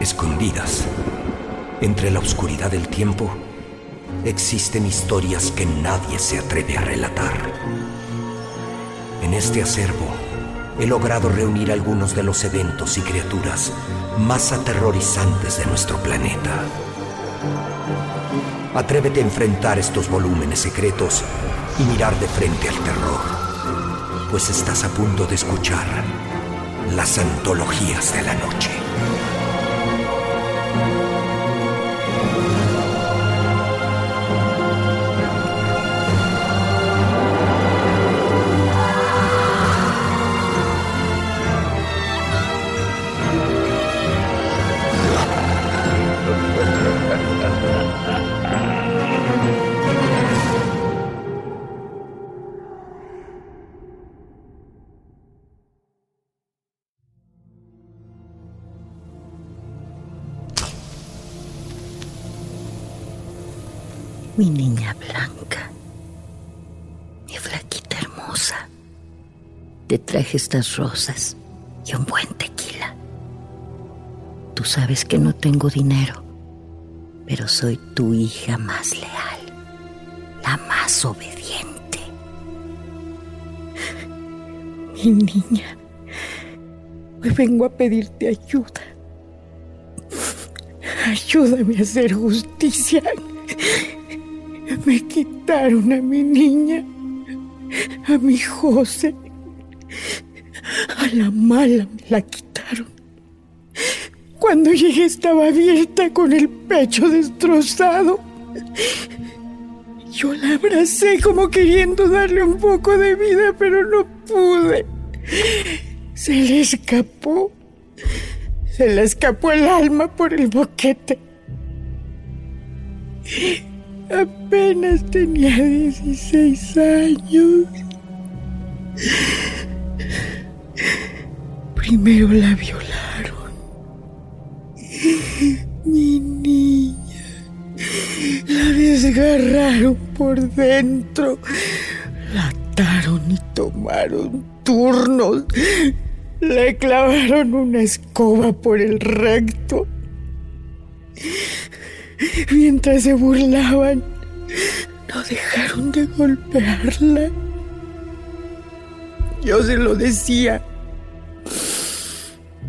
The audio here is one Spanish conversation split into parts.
Escondidas, entre la oscuridad del tiempo, existen historias que nadie se atreve a relatar. En este acervo, he logrado reunir algunos de los eventos y criaturas más aterrorizantes de nuestro planeta. Atrévete a enfrentar estos volúmenes secretos y mirar de frente al terror, pues estás a punto de escuchar las antologías de la noche. Mi niña blanca, mi flaquita hermosa, te traje estas rosas y un buen tequila. Tú sabes que no tengo dinero, pero soy tu hija más leal, la más obediente. Mi niña, hoy vengo a pedirte ayuda. Ayúdame a hacer justicia. Me quitaron a mi niña, a mi José. A la mala me la quitaron. Cuando llegué estaba abierta con el pecho destrozado. Yo la abracé como queriendo darle un poco de vida, pero no pude. Se le escapó. Se le escapó el alma por el boquete. Apenas tenía 16 años. Primero la violaron. Mi niña. La desgarraron por dentro. La ataron y tomaron turnos. Le clavaron una escoba por el recto. Mientras se burlaban, no dejaron de golpearla. Yo se lo decía.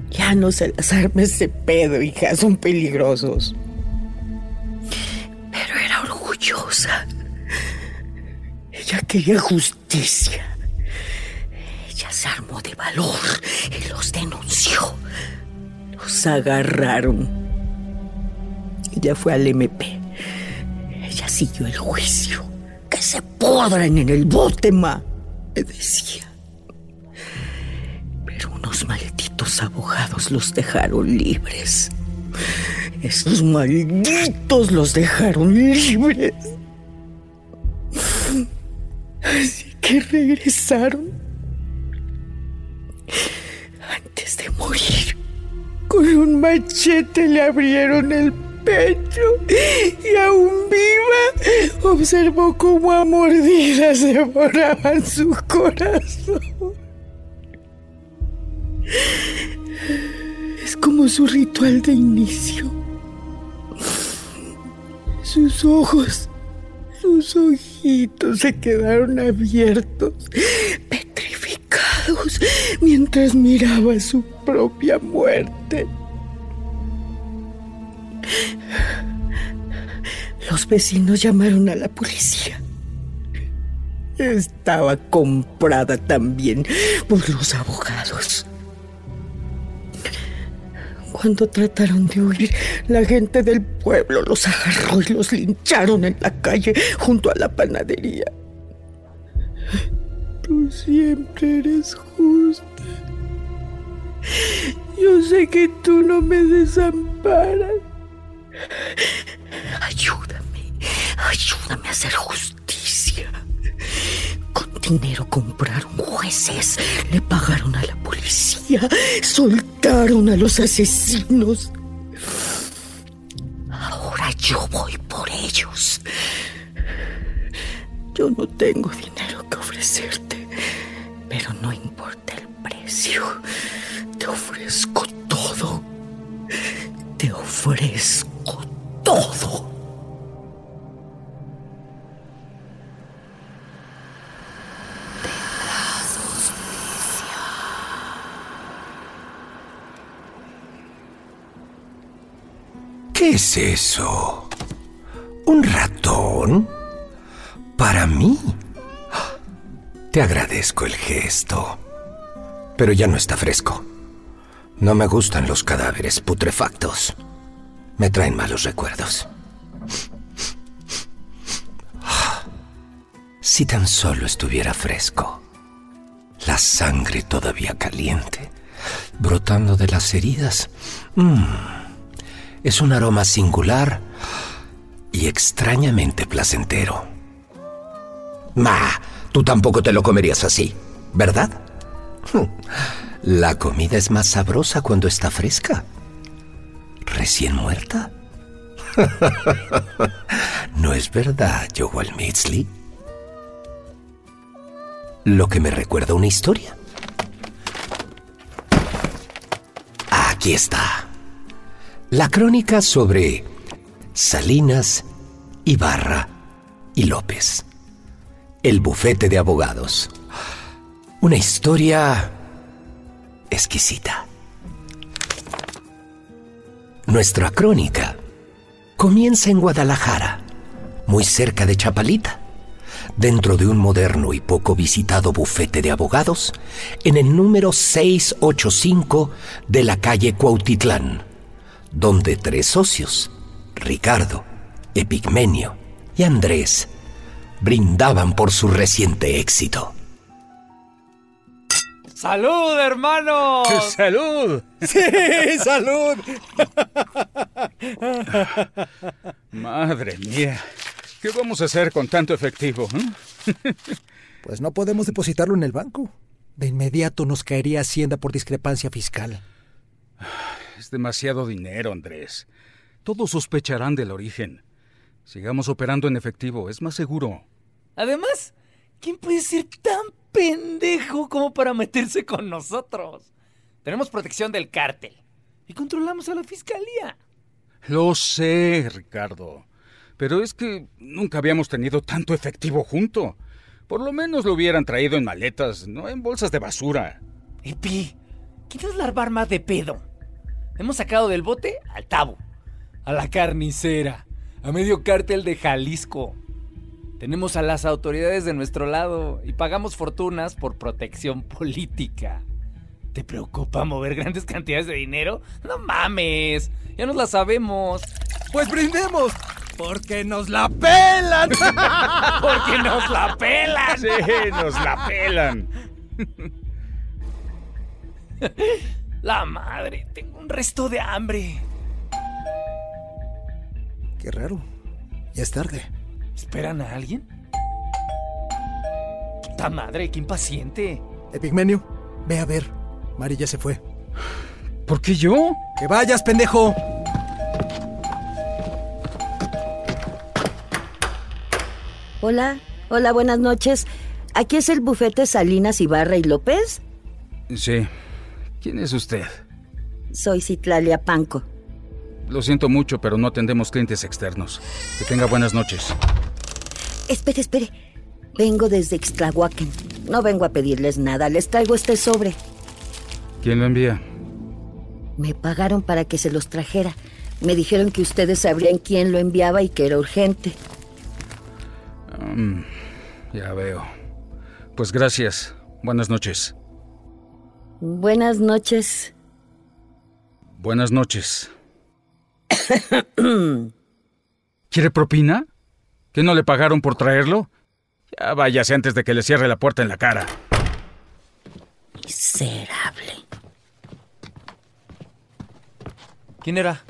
Ya no se las arme ese pedo, hija, son peligrosos. Pero era orgullosa. Ella quería justicia. Ella se armó de valor y los denunció. Los agarraron. Ella fue al MP. Ella siguió el juicio. Que se podran en el bote, ma. Me decía. Pero unos malditos abogados los dejaron libres. Esos malditos los dejaron libres. Así que regresaron. Antes de morir, con un machete le abrieron el pecho y aún viva observó cómo a mordidas devoraban su corazón. Es como su ritual de inicio. Sus ojos, sus ojitos se quedaron abiertos, petrificados, mientras miraba su propia muerte. Los vecinos llamaron a la policía. Estaba comprada también por los abogados. Cuando trataron de huir, la gente del pueblo los agarró y los lincharon en la calle junto a la panadería. Tú siempre eres justa. Yo sé que tú no me desamparas. Ayúdame, ayúdame a hacer justicia. Con dinero compraron jueces, le pagaron a la policía, soltaron a los asesinos. Ahora yo voy por ellos. Yo no tengo dinero que ofrecerte, pero no importa el precio. Te ofrezco todo. Te ofrezco todo. ¿Qué es eso? ¿Un ratón? ¿Para mí? Te agradezco el gesto. Pero ya no está fresco. No me gustan los cadáveres putrefactos. Me traen malos recuerdos. Si tan solo estuviera fresco. La sangre todavía caliente, brotando de las heridas. Mm. Es un aroma singular y extrañamente placentero. Ma, tú tampoco te lo comerías así, ¿verdad? La comida es más sabrosa cuando está fresca. Recién muerta. ¿No es verdad, Joel Mitzley? Lo que me recuerda una historia. Aquí está. La crónica sobre Salinas, Ibarra y López. El bufete de abogados. Una historia exquisita. Nuestra crónica comienza en Guadalajara, muy cerca de Chapalita, dentro de un moderno y poco visitado bufete de abogados, en el número 685 de la calle Cuautitlán, donde tres socios, Ricardo, Epigmenio y Andrés, brindaban por su reciente éxito. ¡Salud, hermano! ¡Salud! ¡Sí, salud! Madre mía, ¿qué vamos a hacer con tanto efectivo? eh? Pues no podemos depositarlo en el banco. De inmediato nos caería Hacienda por discrepancia fiscal. Demasiado dinero, Andrés. Todos sospecharán del origen. Sigamos operando en efectivo, es más seguro. Además, ¿quién puede ser tan pendejo como para meterse con nosotros? Tenemos protección del cártel y controlamos a la fiscalía. Lo sé, Ricardo. Pero es que nunca habíamos tenido tanto efectivo junto. Por lo menos lo hubieran traído en maletas, no en bolsas de basura. Epi, ¿quieres larvar más de pedo? Hemos sacado del bote al tabo, a la carnicera, a medio cártel de Jalisco. Tenemos a las autoridades de nuestro lado y pagamos fortunas por protección política. ¿Te preocupa mover grandes cantidades de dinero? No mames, ya nos la sabemos. Pues brindemos, porque nos la pelan. Porque nos la pelan. Sí, nos la pelan. La madre, tengo un resto de hambre. Qué raro. Ya es tarde. ¿Esperan a alguien? Puta madre, qué impaciente. Epigmenio, ve a ver. Mari ya se fue. ¿Por qué yo? ¡Que vayas, pendejo! Hola, hola, buenas noches. ¿Aquí es el bufete Salinas Ibarra y López? Sí. ¿Quién es usted? Soy Citlalia Panco. Lo siento mucho, pero no atendemos clientes externos. Que tenga buenas noches. Espere, espere. Vengo desde Ixtlahuacan. No vengo a pedirles nada. Les traigo este sobre. ¿Quién lo envía? Me pagaron para que se los trajera, Me dijeron que ustedes sabrían quién lo enviaba y que era urgente. Mm, ya veo. Pues gracias. Buenas noches. Buenas noches. Buenas noches. ¿Quiere propina? ¿Que no le pagaron por traerlo? Ya váyase antes de que le cierre la puerta en la cara. Miserable. ¿Quién era?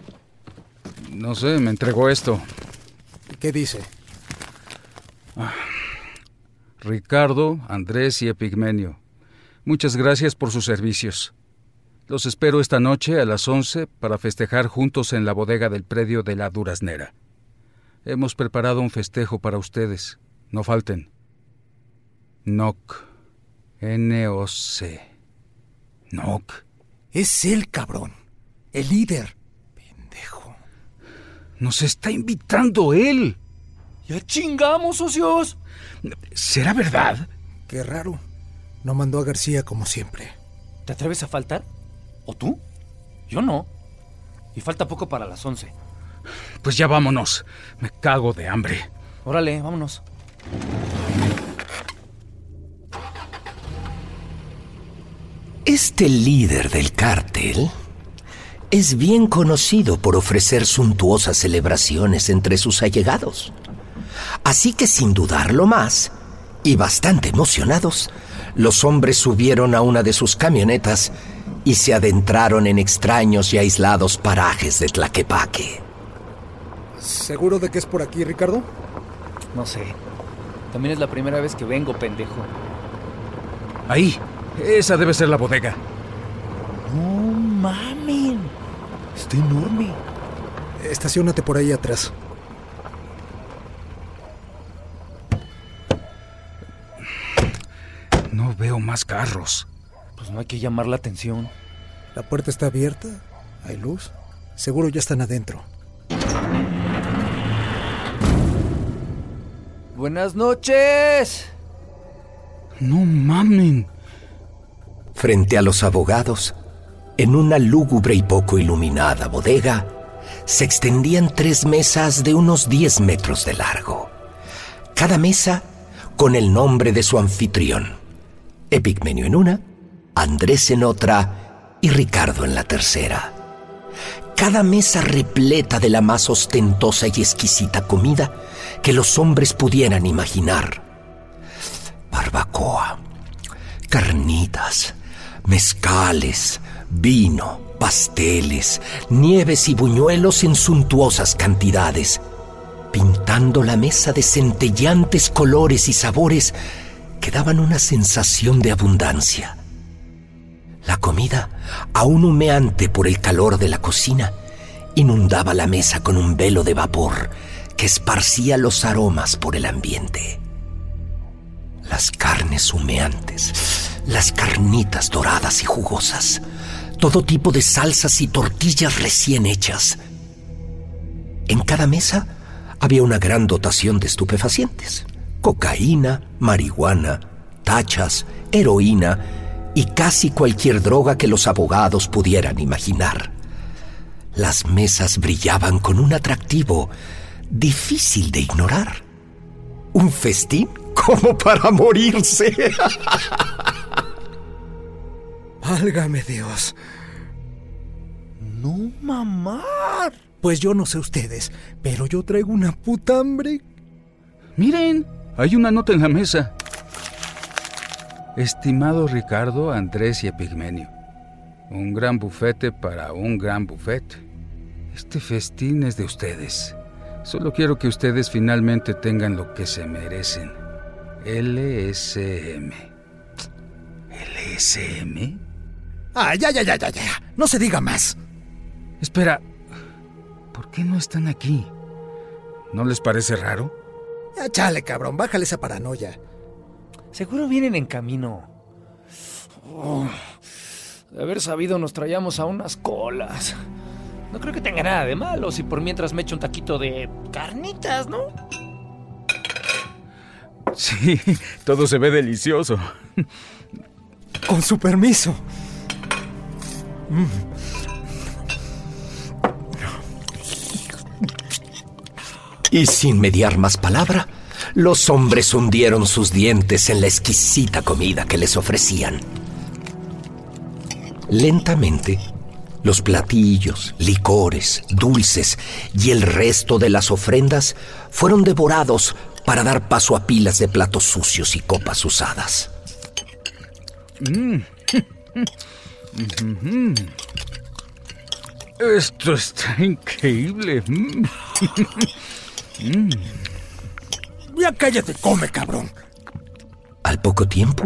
No sé, me entregó esto. ¿Qué dice? Ricardo, Andrés y Epigmenio. Muchas gracias por sus servicios. Los espero esta noche a las 11 para festejar juntos en la bodega del predio de la Duraznera. Hemos preparado un festejo para ustedes. No falten. NOC. N-O-C. NOC. Es él, cabrón. El líder. Pendejo. Nos está invitando él. ¡Ya chingamos, socios! ¿Será verdad? Qué raro. No mandó a García como siempre. ¿Te atreves a faltar? ¿O tú? Yo no. Y falta poco para las 11. Pues ya vámonos. Me cago de hambre. Órale, vámonos. Este líder del cártel es bien conocido por ofrecer suntuosas celebraciones entre sus allegados. Así que sin dudarlo más, y bastante emocionados, los hombres subieron a una de sus camionetas y se adentraron en extraños y aislados parajes de Tlaquepaque. ¿Seguro de que es por aquí, Ricardo? No sé. También es la primera vez que vengo, pendejo. Ahí. Esa debe ser la bodega. No mamen. Está enorme. Estaciónate por ahí atrás. No veo más carros. Pues no hay que llamar la atención. La puerta está abierta. Hay luz. Seguro ya están adentro. Buenas noches. No mamen. Frente a los abogados, en una lúgubre y poco iluminada bodega, se extendían tres mesas de unos 10 metros de largo. Cada mesa con el nombre de su anfitrión. Epigmenio en una, Andrés en otra y Ricardo en la tercera. Cada mesa repleta de la más ostentosa y exquisita comida que los hombres pudieran imaginar. Barbacoa, carnitas, mezcales, vino, pasteles, nieves y buñuelos en suntuosas cantidades, pintando la mesa de centellantes colores y sabores que daban una sensación de abundancia. La comida, aún humeante por el calor de la cocina, inundaba la mesa con un velo de vapor que esparcía los aromas por el ambiente. Las carnes humeantes, las carnitas doradas y jugosas, todo tipo de salsas y tortillas recién hechas. En cada mesa había una gran dotación de estupefacientes. Cocaína, marihuana, tachas, heroína y casi cualquier droga que los abogados pudieran imaginar. Las mesas brillaban con un atractivo difícil de ignorar. Un festín como para morirse. Válgame Dios. No mamar. Pues yo no sé ustedes, pero yo traigo una puta hambre. Miren, hay una nota en la mesa. Estimado Ricardo, Andrés y Epigmenio, un gran bufete para un gran bufete. Este festín es de ustedes. Solo quiero que ustedes finalmente tengan lo que se merecen. LSM. ¿LSM? Ah, ya, ya, ya, ya, ya. No se diga más. Espera, ¿por qué no están aquí? ¿No les parece raro? Ya chale, cabrón, bájale esa paranoia. Seguro vienen en camino. Oh, de haber sabido nos traíamos a unas colas. No creo que tenga nada de malo si por mientras me echo un taquito de carnitas, ¿no? Sí, todo se ve delicioso. Con su permiso. Y sin mediar más palabra, los hombres hundieron sus dientes en la exquisita comida que les ofrecían. Lentamente, los platillos, licores, dulces y el resto de las ofrendas fueron devorados para dar paso a pilas de platos sucios y copas usadas. Esto está increíble. Mm. Ya cállate, come, cabrón. Al poco tiempo,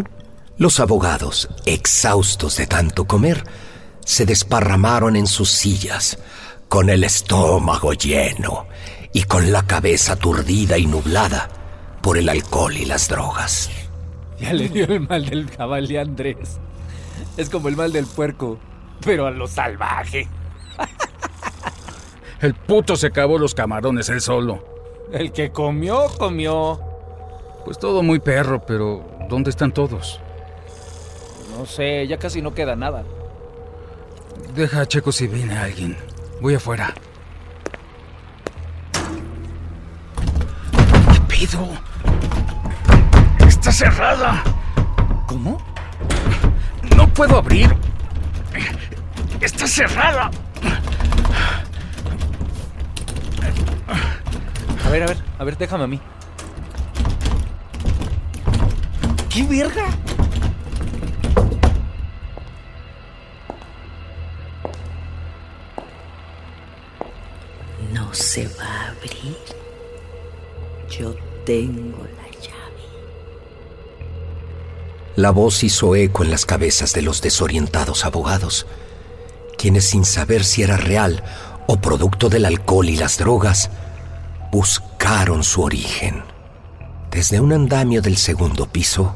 los abogados, exhaustos de tanto comer, se desparramaron en sus sillas, con el estómago lleno y con la cabeza aturdida y nublada por el alcohol y las drogas. Ya le dio el mal del caballo Andrés. Es como el mal del puerco, pero a lo salvaje. El puto se acabó los camarones él solo. El que comió, comió. Pues todo muy perro, pero ¿dónde están todos? No sé, ya casi no queda nada. Deja a Checo si viene alguien. Voy afuera. ¿Qué pido? Está cerrada. ¿Cómo? No puedo abrir. Está cerrada. A ver, a ver, a ver, déjame a mí. ¿Qué verga? No se va a abrir. Yo tengo la llave. La voz hizo eco en las cabezas de los desorientados abogados, quienes sin saber si era real o producto del alcohol y las drogas, buscaron su origen. Desde un andamio del segundo piso,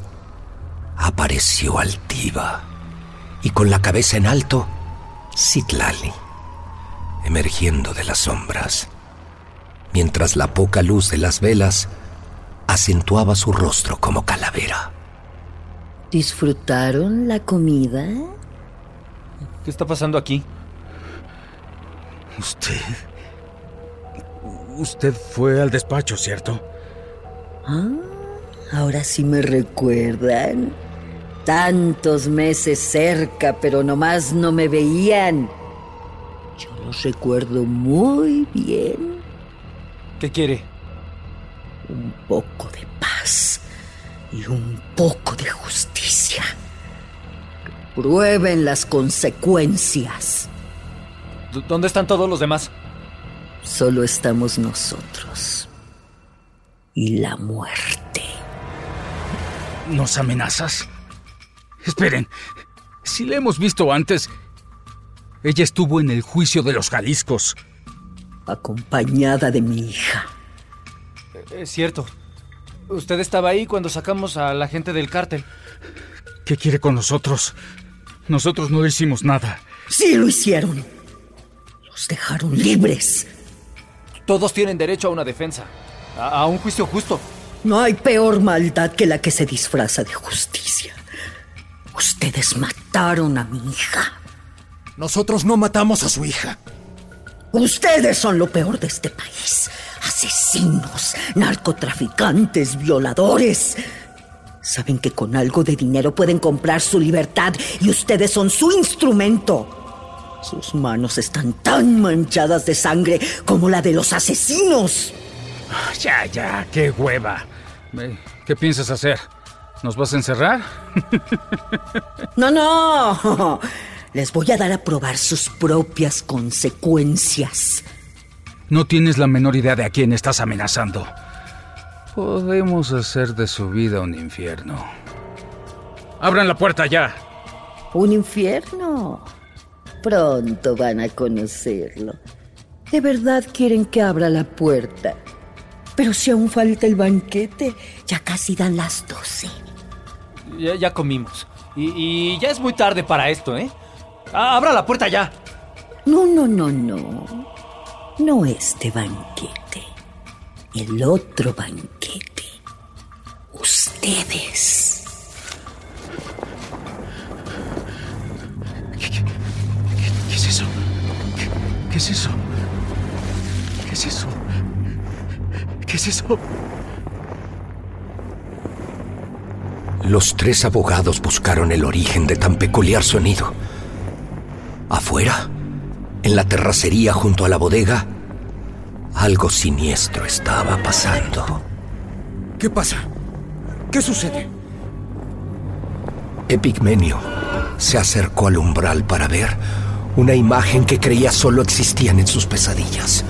apareció altiva y con la cabeza en alto, Citlali, emergiendo de las sombras, mientras la poca luz de las velas acentuaba su rostro como calavera. ¿Disfrutaron la comida? ¿Qué está pasando aquí? Usted. Usted fue al despacho, ¿cierto? Ah, ahora sí me recuerdan. Tantos meses cerca, pero nomás no me veían. Yo los recuerdo muy bien. ¿Qué quiere? Un poco de paz y un poco de justicia. Que prueben las consecuencias. ¿Dónde están todos los demás? Solo estamos nosotros. Y la muerte. ¿Nos amenazas? Esperen. Si la hemos visto antes. Ella estuvo en el juicio de los Jaliscos. Acompañada de mi hija. Es cierto. Usted estaba ahí cuando sacamos a la gente del cártel. ¿Qué quiere con nosotros? Nosotros no hicimos nada. Sí lo hicieron. Los dejaron libres. Todos tienen derecho a una defensa. A, a un juicio justo. No hay peor maldad que la que se disfraza de justicia. Ustedes mataron a mi hija. Nosotros no matamos a su hija. Ustedes son lo peor de este país. Asesinos, narcotraficantes, violadores. Saben que con algo de dinero pueden comprar su libertad y ustedes son su instrumento. Sus manos están tan manchadas de sangre como la de los asesinos. Ya, ya, qué hueva. Eh, ¿Qué piensas hacer? ¿Nos vas a encerrar? No, no. Les voy a dar a probar sus propias consecuencias. No tienes la menor idea de a quién estás amenazando. Podemos hacer de su vida un infierno. Abran la puerta ya. ¿Un infierno? Pronto van a conocerlo. ¿De verdad quieren que abra la puerta? Pero si aún falta el banquete, ya casi dan las doce. Ya, ya comimos. Y, y ya es muy tarde para esto, ¿eh? Abra la puerta ya. No, no, no, no. No este banquete. El otro banquete. Ustedes. Es eso? ¿Qué es eso? ¿Qué es eso? Los tres abogados buscaron el origen de tan peculiar sonido. Afuera, en la terracería junto a la bodega, algo siniestro estaba pasando. ¿Qué pasa? ¿Qué sucede? Epigmenio se acercó al umbral para ver una imagen que creía solo existían en sus pesadillas.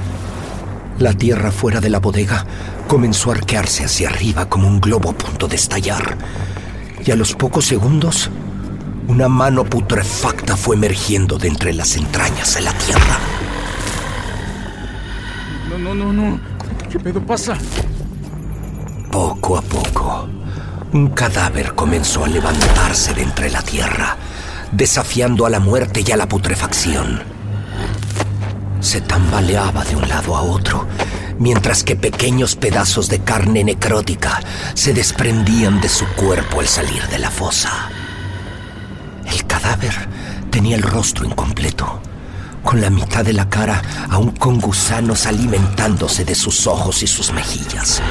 La tierra fuera de la bodega comenzó a arquearse hacia arriba como un globo a punto de estallar. Y a los pocos segundos, una mano putrefacta fue emergiendo de entre las entrañas de la tierra. No, no, no, no. ¿Qué pedo pasa? Poco a poco, un cadáver comenzó a levantarse de entre la tierra, desafiando a la muerte y a la putrefacción. Se tambaleaba de un lado a otro, mientras que pequeños pedazos de carne necrótica se desprendían de su cuerpo al salir de la fosa. El cadáver tenía el rostro incompleto, con la mitad de la cara aún con gusanos alimentándose de sus ojos y sus mejillas.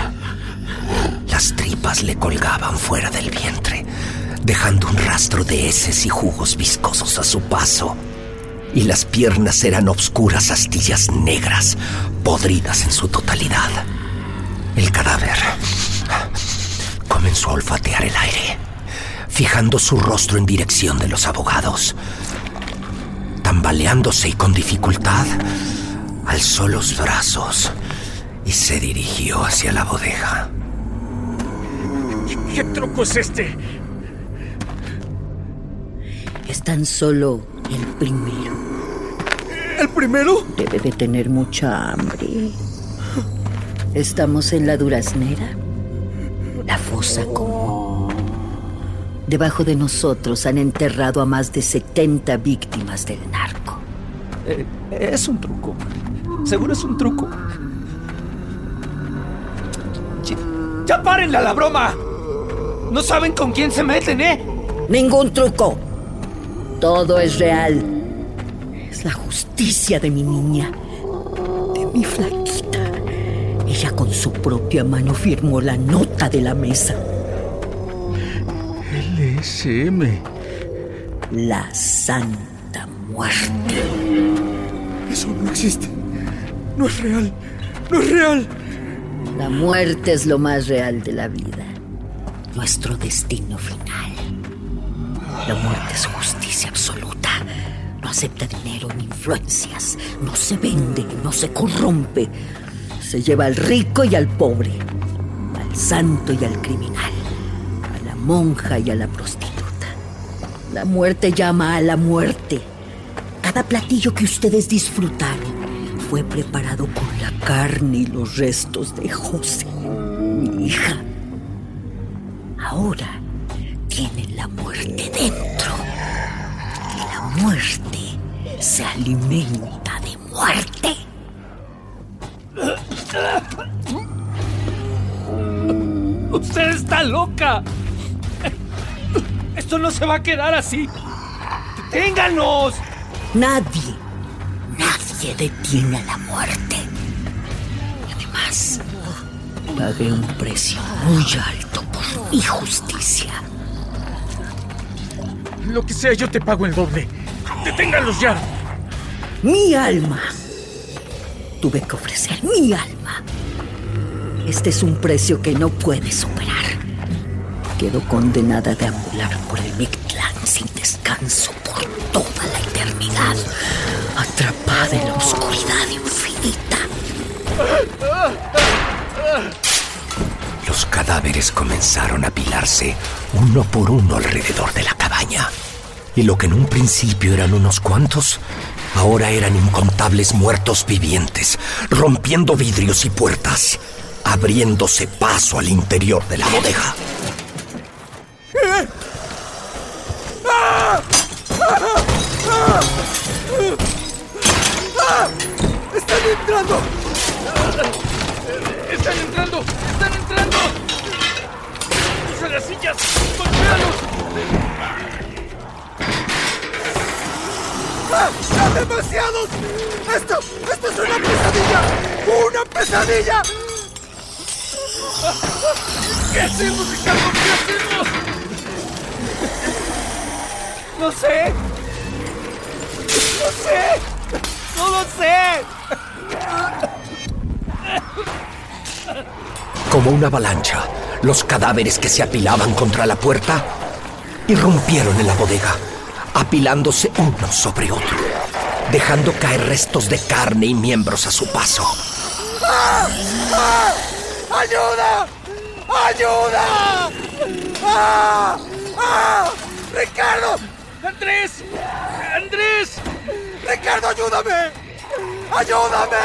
Las tripas le colgaban fuera del vientre, dejando un rastro de heces y jugos viscosos a su paso. Y las piernas eran obscuras astillas negras, podridas en su totalidad. El cadáver comenzó a olfatear el aire, fijando su rostro en dirección de los abogados. Tambaleándose y con dificultad, alzó los brazos y se dirigió hacia la bodega. ¿Qué truco es este? Es tan solo el primero. ¿El primero? Debe de tener mucha hambre. Estamos en la duraznera. La fosa común. Debajo de nosotros han enterrado a más de 70 víctimas del narco. Eh, es un truco. Seguro es un truco. Ya, ya la broma. No saben con quién se meten, ¿eh? Ningún truco. Todo es real. Es la justicia de mi niña, de mi flaquita. Ella con su propia mano firmó la nota de la mesa. LSM. La Santa Muerte. Eso no existe. No es real. No es real. La muerte es lo más real de la vida. Nuestro destino final. La muerte es absoluta. No acepta dinero ni influencias. No se vende, no se corrompe. Se lleva al rico y al pobre. Al santo y al criminal. A la monja y a la prostituta. La muerte llama a la muerte. Cada platillo que ustedes disfrutaron fue preparado con la carne y los restos de José, mi hija. Ahora tienen la muerte dentro. Muerte se alimenta de muerte. Usted está loca. Esto no se va a quedar así. ¡Deténganos! Nadie, nadie detiene a la muerte. Y además, pagué un precio muy alto por mi justicia. Lo que sea, yo te pago el doble. ¡Deténganlos ya! Mi alma. Tuve que ofrecer mi alma. Este es un precio que no puedes superar. Quedo condenada a deambular por el Mictlán sin descanso por toda la eternidad, atrapada en la oscuridad infinita. Los cadáveres comenzaron a apilarse uno por uno alrededor de la cabaña. Y lo que en un principio eran unos cuantos, ahora eran incontables muertos vivientes, rompiendo vidrios y puertas, abriéndose paso al interior de la bodega. ¡Ah! ¡Son demasiados! ¡Esto! ¡Esto es una pesadilla! ¡Una pesadilla! ¿Qué hacemos, Ricardo? ¿Qué hacemos? No sé. No sé. No lo sé. Como una avalancha, los cadáveres que se apilaban contra la puerta irrumpieron en la bodega, apilándose uno sobre otro, dejando caer restos de carne y miembros a su paso. ¡Ayuda! ¡Ayuda! ¡Ah! ¡Ah! ¡Ricardo! ¡Andrés! ¡Andrés! ¡Ricardo, ayúdame! ¡Ayúdame!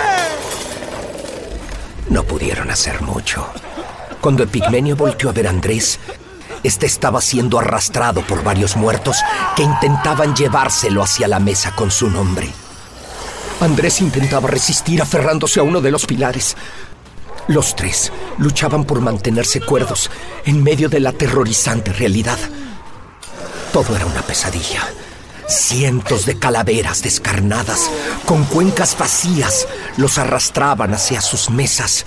No pudieron hacer mucho. Cuando Epigmenio volteó a ver a Andrés, este estaba siendo arrastrado por varios muertos que intentaban llevárselo hacia la mesa con su nombre. Andrés intentaba resistir aferrándose a uno de los pilares. Los tres luchaban por mantenerse cuerdos en medio de la aterrorizante realidad. Todo era una pesadilla. Cientos de calaveras descarnadas, con cuencas vacías, los arrastraban hacia sus mesas.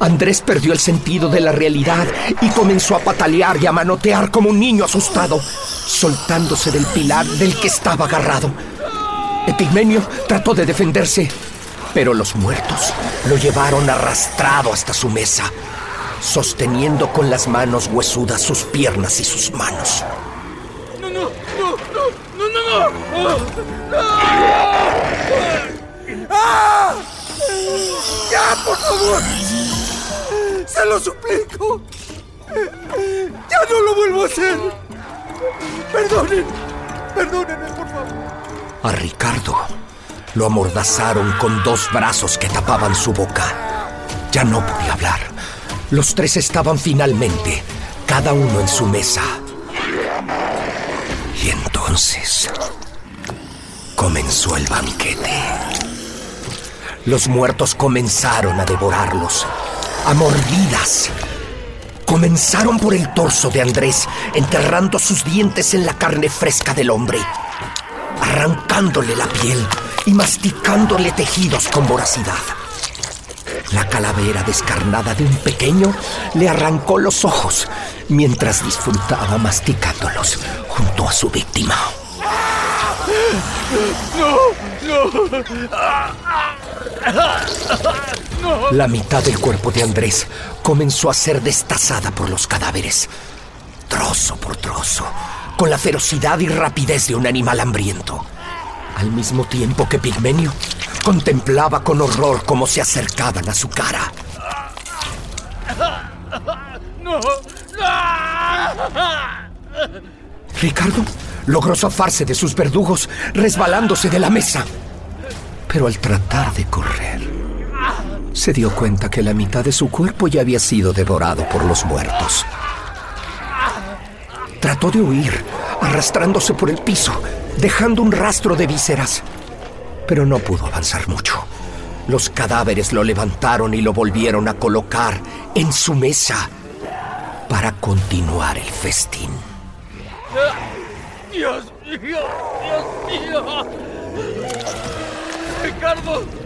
Andrés perdió el sentido de la realidad y comenzó a patalear y a manotear como un niño asustado, soltándose del pilar del que estaba agarrado. Epigmenio trató de defenderse, pero los muertos lo llevaron arrastrado hasta su mesa, sosteniendo con las manos huesudas sus piernas y sus manos. ¡No, no, no, no, no, no! no. ¡Ah! ¡Ya, por favor! ¡Se lo suplico! ¡Ya no lo vuelvo a hacer! ¡Perdonen! ¡Perdónenme, por favor! A Ricardo lo amordazaron con dos brazos que tapaban su boca. Ya no podía hablar. Los tres estaban finalmente, cada uno en su mesa. Y entonces comenzó el banquete. Los muertos comenzaron a devorarlos, a mordidas. Comenzaron por el torso de Andrés, enterrando sus dientes en la carne fresca del hombre, arrancándole la piel y masticándole tejidos con voracidad. La calavera descarnada de un pequeño le arrancó los ojos mientras disfrutaba masticándolos junto a su víctima. La mitad del cuerpo de Andrés comenzó a ser destazada por los cadáveres, trozo por trozo, con la ferocidad y rapidez de un animal hambriento. Al mismo tiempo que Pigmenio contemplaba con horror cómo se acercaban a su cara. ¡No! Ricardo logró zafarse de sus verdugos, resbalándose de la mesa. Pero al tratar de correr, se dio cuenta que la mitad de su cuerpo ya había sido devorado por los muertos. Trató de huir, arrastrándose por el piso, dejando un rastro de vísceras. Pero no pudo avanzar mucho. Los cadáveres lo levantaron y lo volvieron a colocar en su mesa para continuar el festín. ¡Dios mío! ¡Dios mío! ¡Ricardo!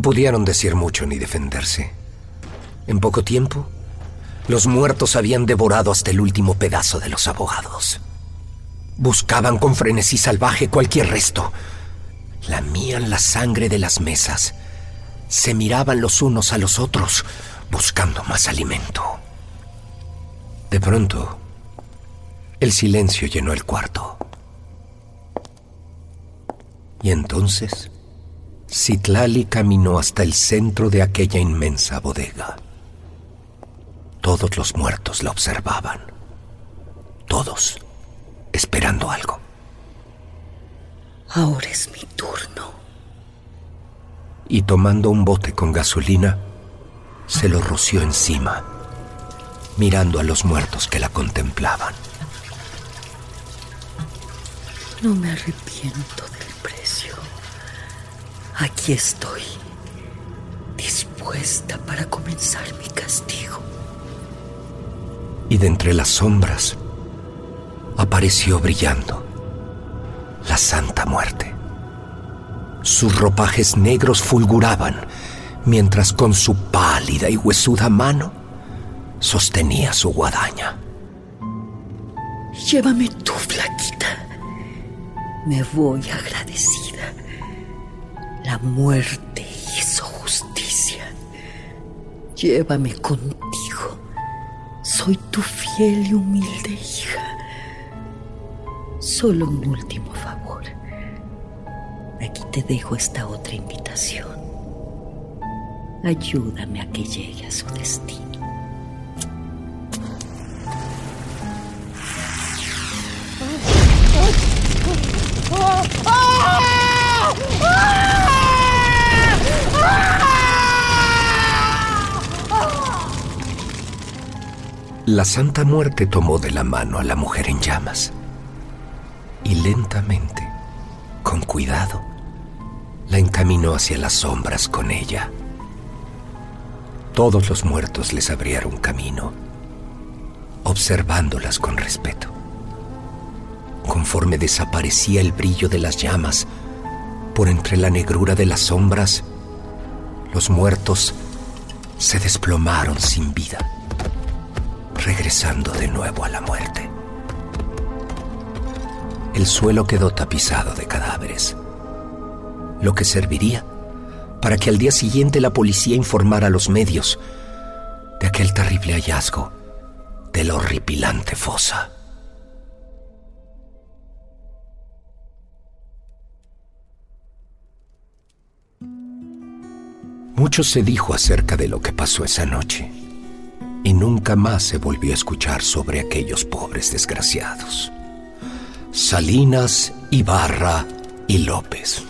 pudieron decir mucho ni defenderse. En poco tiempo, los muertos habían devorado hasta el último pedazo de los abogados. Buscaban con frenesí salvaje cualquier resto. Lamían la sangre de las mesas. Se miraban los unos a los otros, buscando más alimento. De pronto, el silencio llenó el cuarto. Y entonces, Citlali caminó hasta el centro de aquella inmensa bodega. Todos los muertos la observaban. todos, esperando algo. Ahora es mi turno. Y tomando un bote con gasolina, se lo roció encima, mirando a los muertos que la contemplaban. No me arrepiento precio. Aquí estoy, dispuesta para comenzar mi castigo. Y de entre las sombras apareció brillando la Santa Muerte. Sus ropajes negros fulguraban mientras con su pálida y huesuda mano sostenía su guadaña. Llévame tú, flaquita. Me voy agradecida. La muerte hizo justicia. Llévame contigo. Soy tu fiel y humilde hija. Solo un último favor. Aquí te dejo esta otra invitación. Ayúdame a que llegue a su destino. La Santa Muerte tomó de la mano a la mujer en llamas y lentamente, con cuidado, la encaminó hacia las sombras con ella. Todos los muertos les abrieron camino, observándolas con respeto. Conforme desaparecía el brillo de las llamas, por entre la negrura de las sombras, los muertos se desplomaron sin vida, regresando de nuevo a la muerte. El suelo quedó tapizado de cadáveres, lo que serviría para que al día siguiente la policía informara a los medios de aquel terrible hallazgo de la horripilante fosa. Mucho se dijo acerca de lo que pasó esa noche y nunca más se volvió a escuchar sobre aquellos pobres desgraciados. Salinas, Ibarra y López.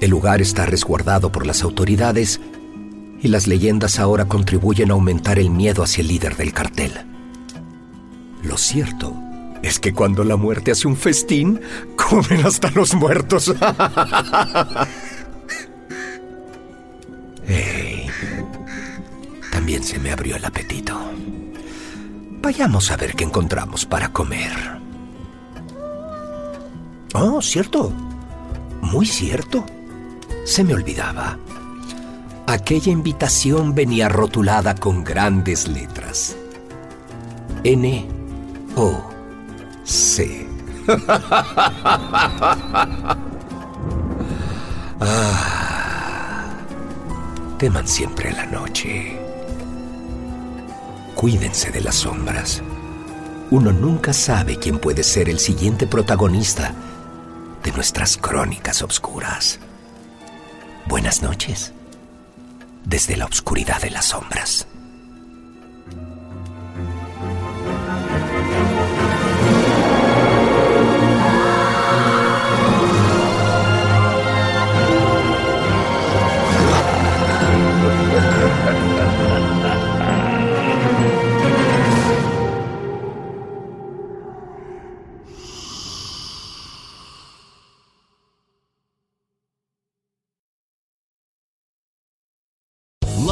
El lugar está resguardado por las autoridades y las leyendas ahora contribuyen a aumentar el miedo hacia el líder del cartel. Lo cierto es que cuando la muerte hace un festín, comen hasta los muertos. se me abrió el apetito. Vayamos a ver qué encontramos para comer. Oh, cierto. Muy cierto. Se me olvidaba. Aquella invitación venía rotulada con grandes letras. N O C. ah, teman siempre la noche. Cuídense de las sombras. Uno nunca sabe quién puede ser el siguiente protagonista de nuestras crónicas obscuras. Buenas noches. Desde la oscuridad de las sombras.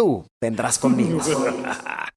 tú vendrás conmigo.